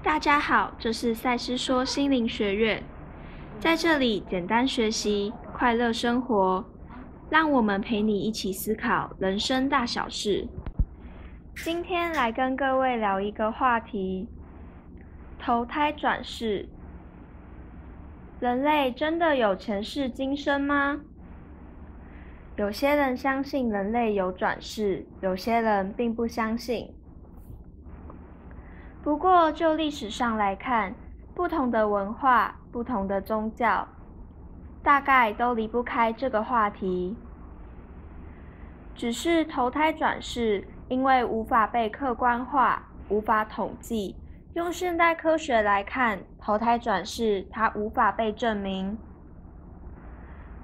大家好，这是赛斯说心灵学院，在这里简单学习，快乐生活，让我们陪你一起思考人生大小事。今天来跟各位聊一个话题：投胎转世。人类真的有前世今生吗？有些人相信人类有转世，有些人并不相信。不过，就历史上来看，不同的文化、不同的宗教，大概都离不开这个话题。只是投胎转世，因为无法被客观化、无法统计，用现代科学来看，投胎转世它无法被证明。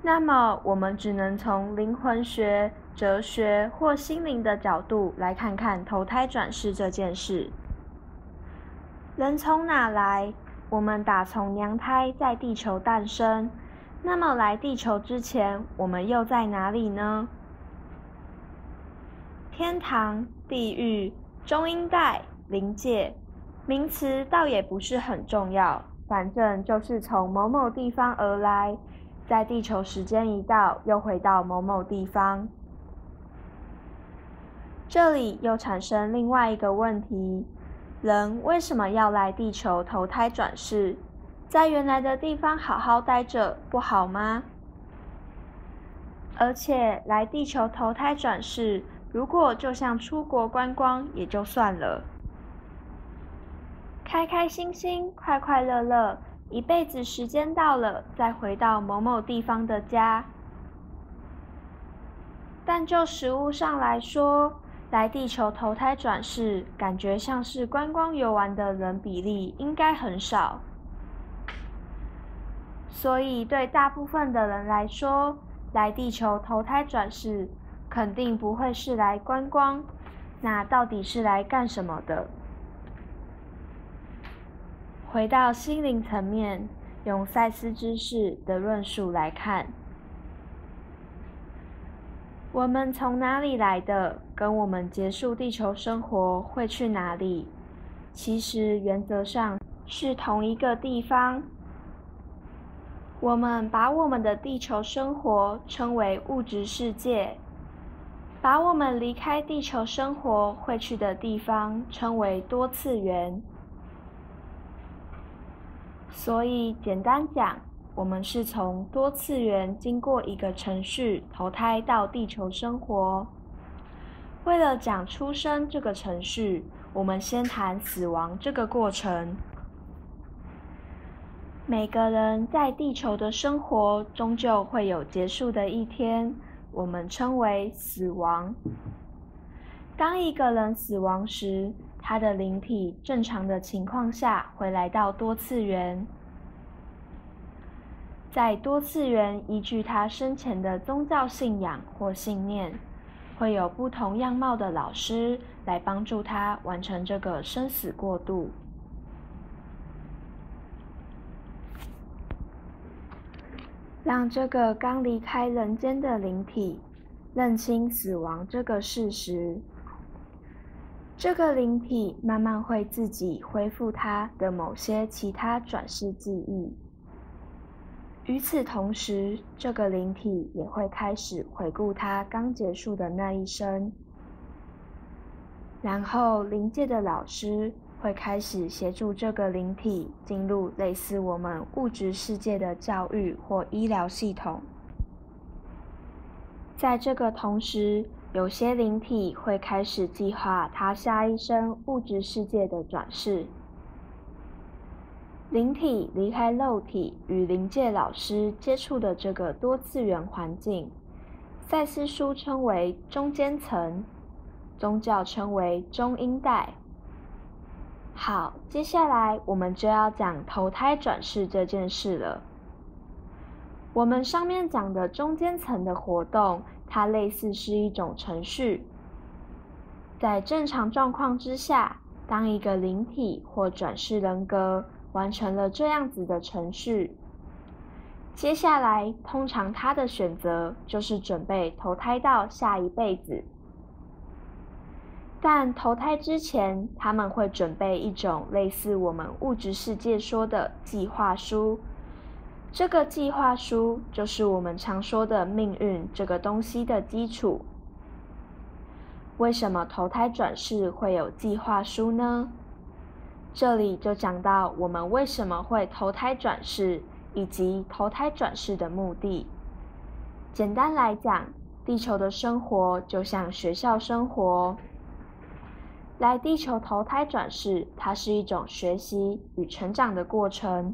那么，我们只能从灵魂学、哲学或心灵的角度来看看投胎转世这件事。人从哪来？我们打从娘胎在地球诞生，那么来地球之前，我们又在哪里呢？天堂、地狱、中阴带、灵界，名词倒也不是很重要，反正就是从某某地方而来，在地球时间一到，又回到某某地方。这里又产生另外一个问题。人为什么要来地球投胎转世？在原来的地方好好待着不好吗？而且来地球投胎转世，如果就像出国观光也就算了，开开心心、快快乐乐，一辈子时间到了再回到某某地方的家。但就实物上来说，来地球投胎转世，感觉像是观光游玩的人比例应该很少，所以对大部分的人来说，来地球投胎转世肯定不会是来观光，那到底是来干什么的？回到心灵层面，用赛斯知识的论述来看。我们从哪里来的？跟我们结束地球生活会去哪里？其实原则上是同一个地方。我们把我们的地球生活称为物质世界，把我们离开地球生活会去的地方称为多次元。所以简单讲。我们是从多次元经过一个程序投胎到地球生活。为了讲出生这个程序，我们先谈死亡这个过程。每个人在地球的生活终究会有结束的一天，我们称为死亡。当一个人死亡时，他的灵体正常的情况下会来到多次元。在多次元，依据他生前的宗教信仰或信念，会有不同样貌的老师来帮助他完成这个生死过渡，让这个刚离开人间的灵体认清死亡这个事实。这个灵体慢慢会自己恢复他的某些其他转世记忆。与此同时，这个灵体也会开始回顾他刚结束的那一生，然后灵界的老师会开始协助这个灵体进入类似我们物质世界的教育或医疗系统。在这个同时，有些灵体会开始计划他下一生物质世界的转世。灵体离开肉体，与灵界老师接触的这个多次元环境，赛斯书称为中间层，宗教称为中阴带。好，接下来我们就要讲投胎转世这件事了。我们上面讲的中间层的活动，它类似是一种程序，在正常状况之下，当一个灵体或转世人格。完成了这样子的程序，接下来通常他的选择就是准备投胎到下一辈子。但投胎之前，他们会准备一种类似我们物质世界说的计划书。这个计划书就是我们常说的命运这个东西的基础。为什么投胎转世会有计划书呢？这里就讲到我们为什么会投胎转世，以及投胎转世的目的。简单来讲，地球的生活就像学校生活。来地球投胎转世，它是一种学习与成长的过程。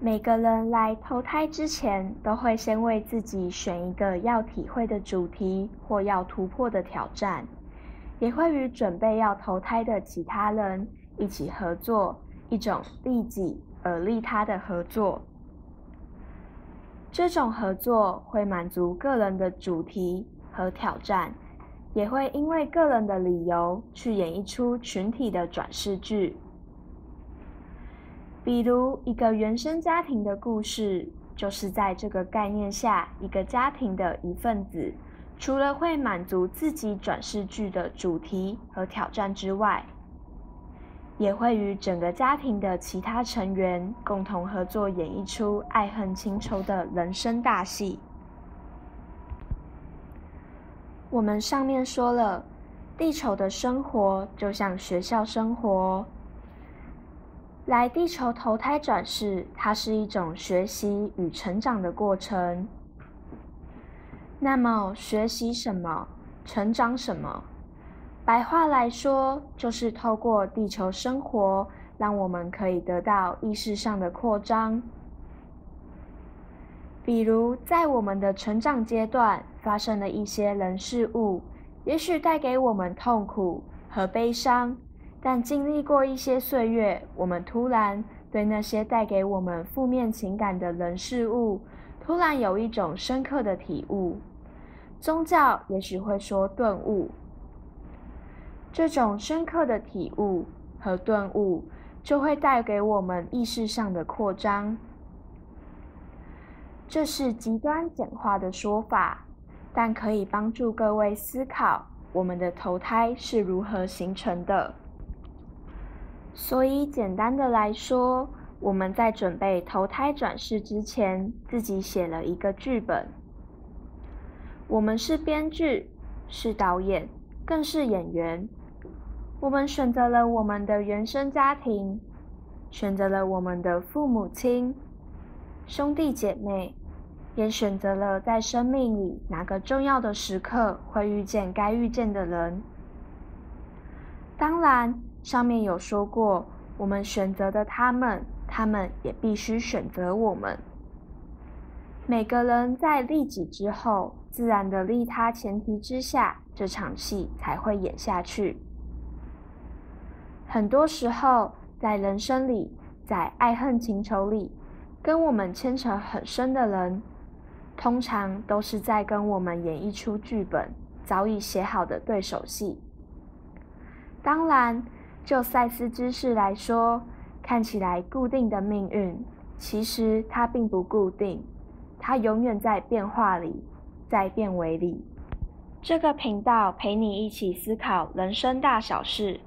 每个人来投胎之前，都会先为自己选一个要体会的主题或要突破的挑战，也会与准备要投胎的其他人一起合作，一种利己而利他的合作。这种合作会满足个人的主题和挑战，也会因为个人的理由去演绎出群体的转世剧。比如一个原生家庭的故事，就是在这个概念下，一个家庭的一份子，除了会满足自己转世剧的主题和挑战之外，也会与整个家庭的其他成员共同合作，演绎出爱恨情仇的人生大戏。我们上面说了，地球的生活就像学校生活。来地球投胎转世，它是一种学习与成长的过程。那么，学习什么，成长什么？白话来说，就是透过地球生活，让我们可以得到意识上的扩张。比如，在我们的成长阶段，发生了一些人事物，也许带给我们痛苦和悲伤。但经历过一些岁月，我们突然对那些带给我们负面情感的人事物，突然有一种深刻的体悟。宗教也许会说顿悟。这种深刻的体悟和顿悟，就会带给我们意识上的扩张。这是极端简化的说法，但可以帮助各位思考我们的投胎是如何形成的。所以，简单的来说，我们在准备投胎转世之前，自己写了一个剧本。我们是编剧，是导演，更是演员。我们选择了我们的原生家庭，选择了我们的父母亲、兄弟姐妹，也选择了在生命里哪个重要的时刻会遇见该遇见的人。当然。上面有说过，我们选择的他们，他们也必须选择我们。每个人在利己之后，自然的利他前提之下，这场戏才会演下去。很多时候，在人生里，在爱恨情仇里，跟我们牵扯很深的人，通常都是在跟我们演一出剧本，早已写好的对手戏。当然。就赛斯之事来说，看起来固定的命运，其实它并不固定，它永远在变化里，在变为里。这个频道陪你一起思考人生大小事，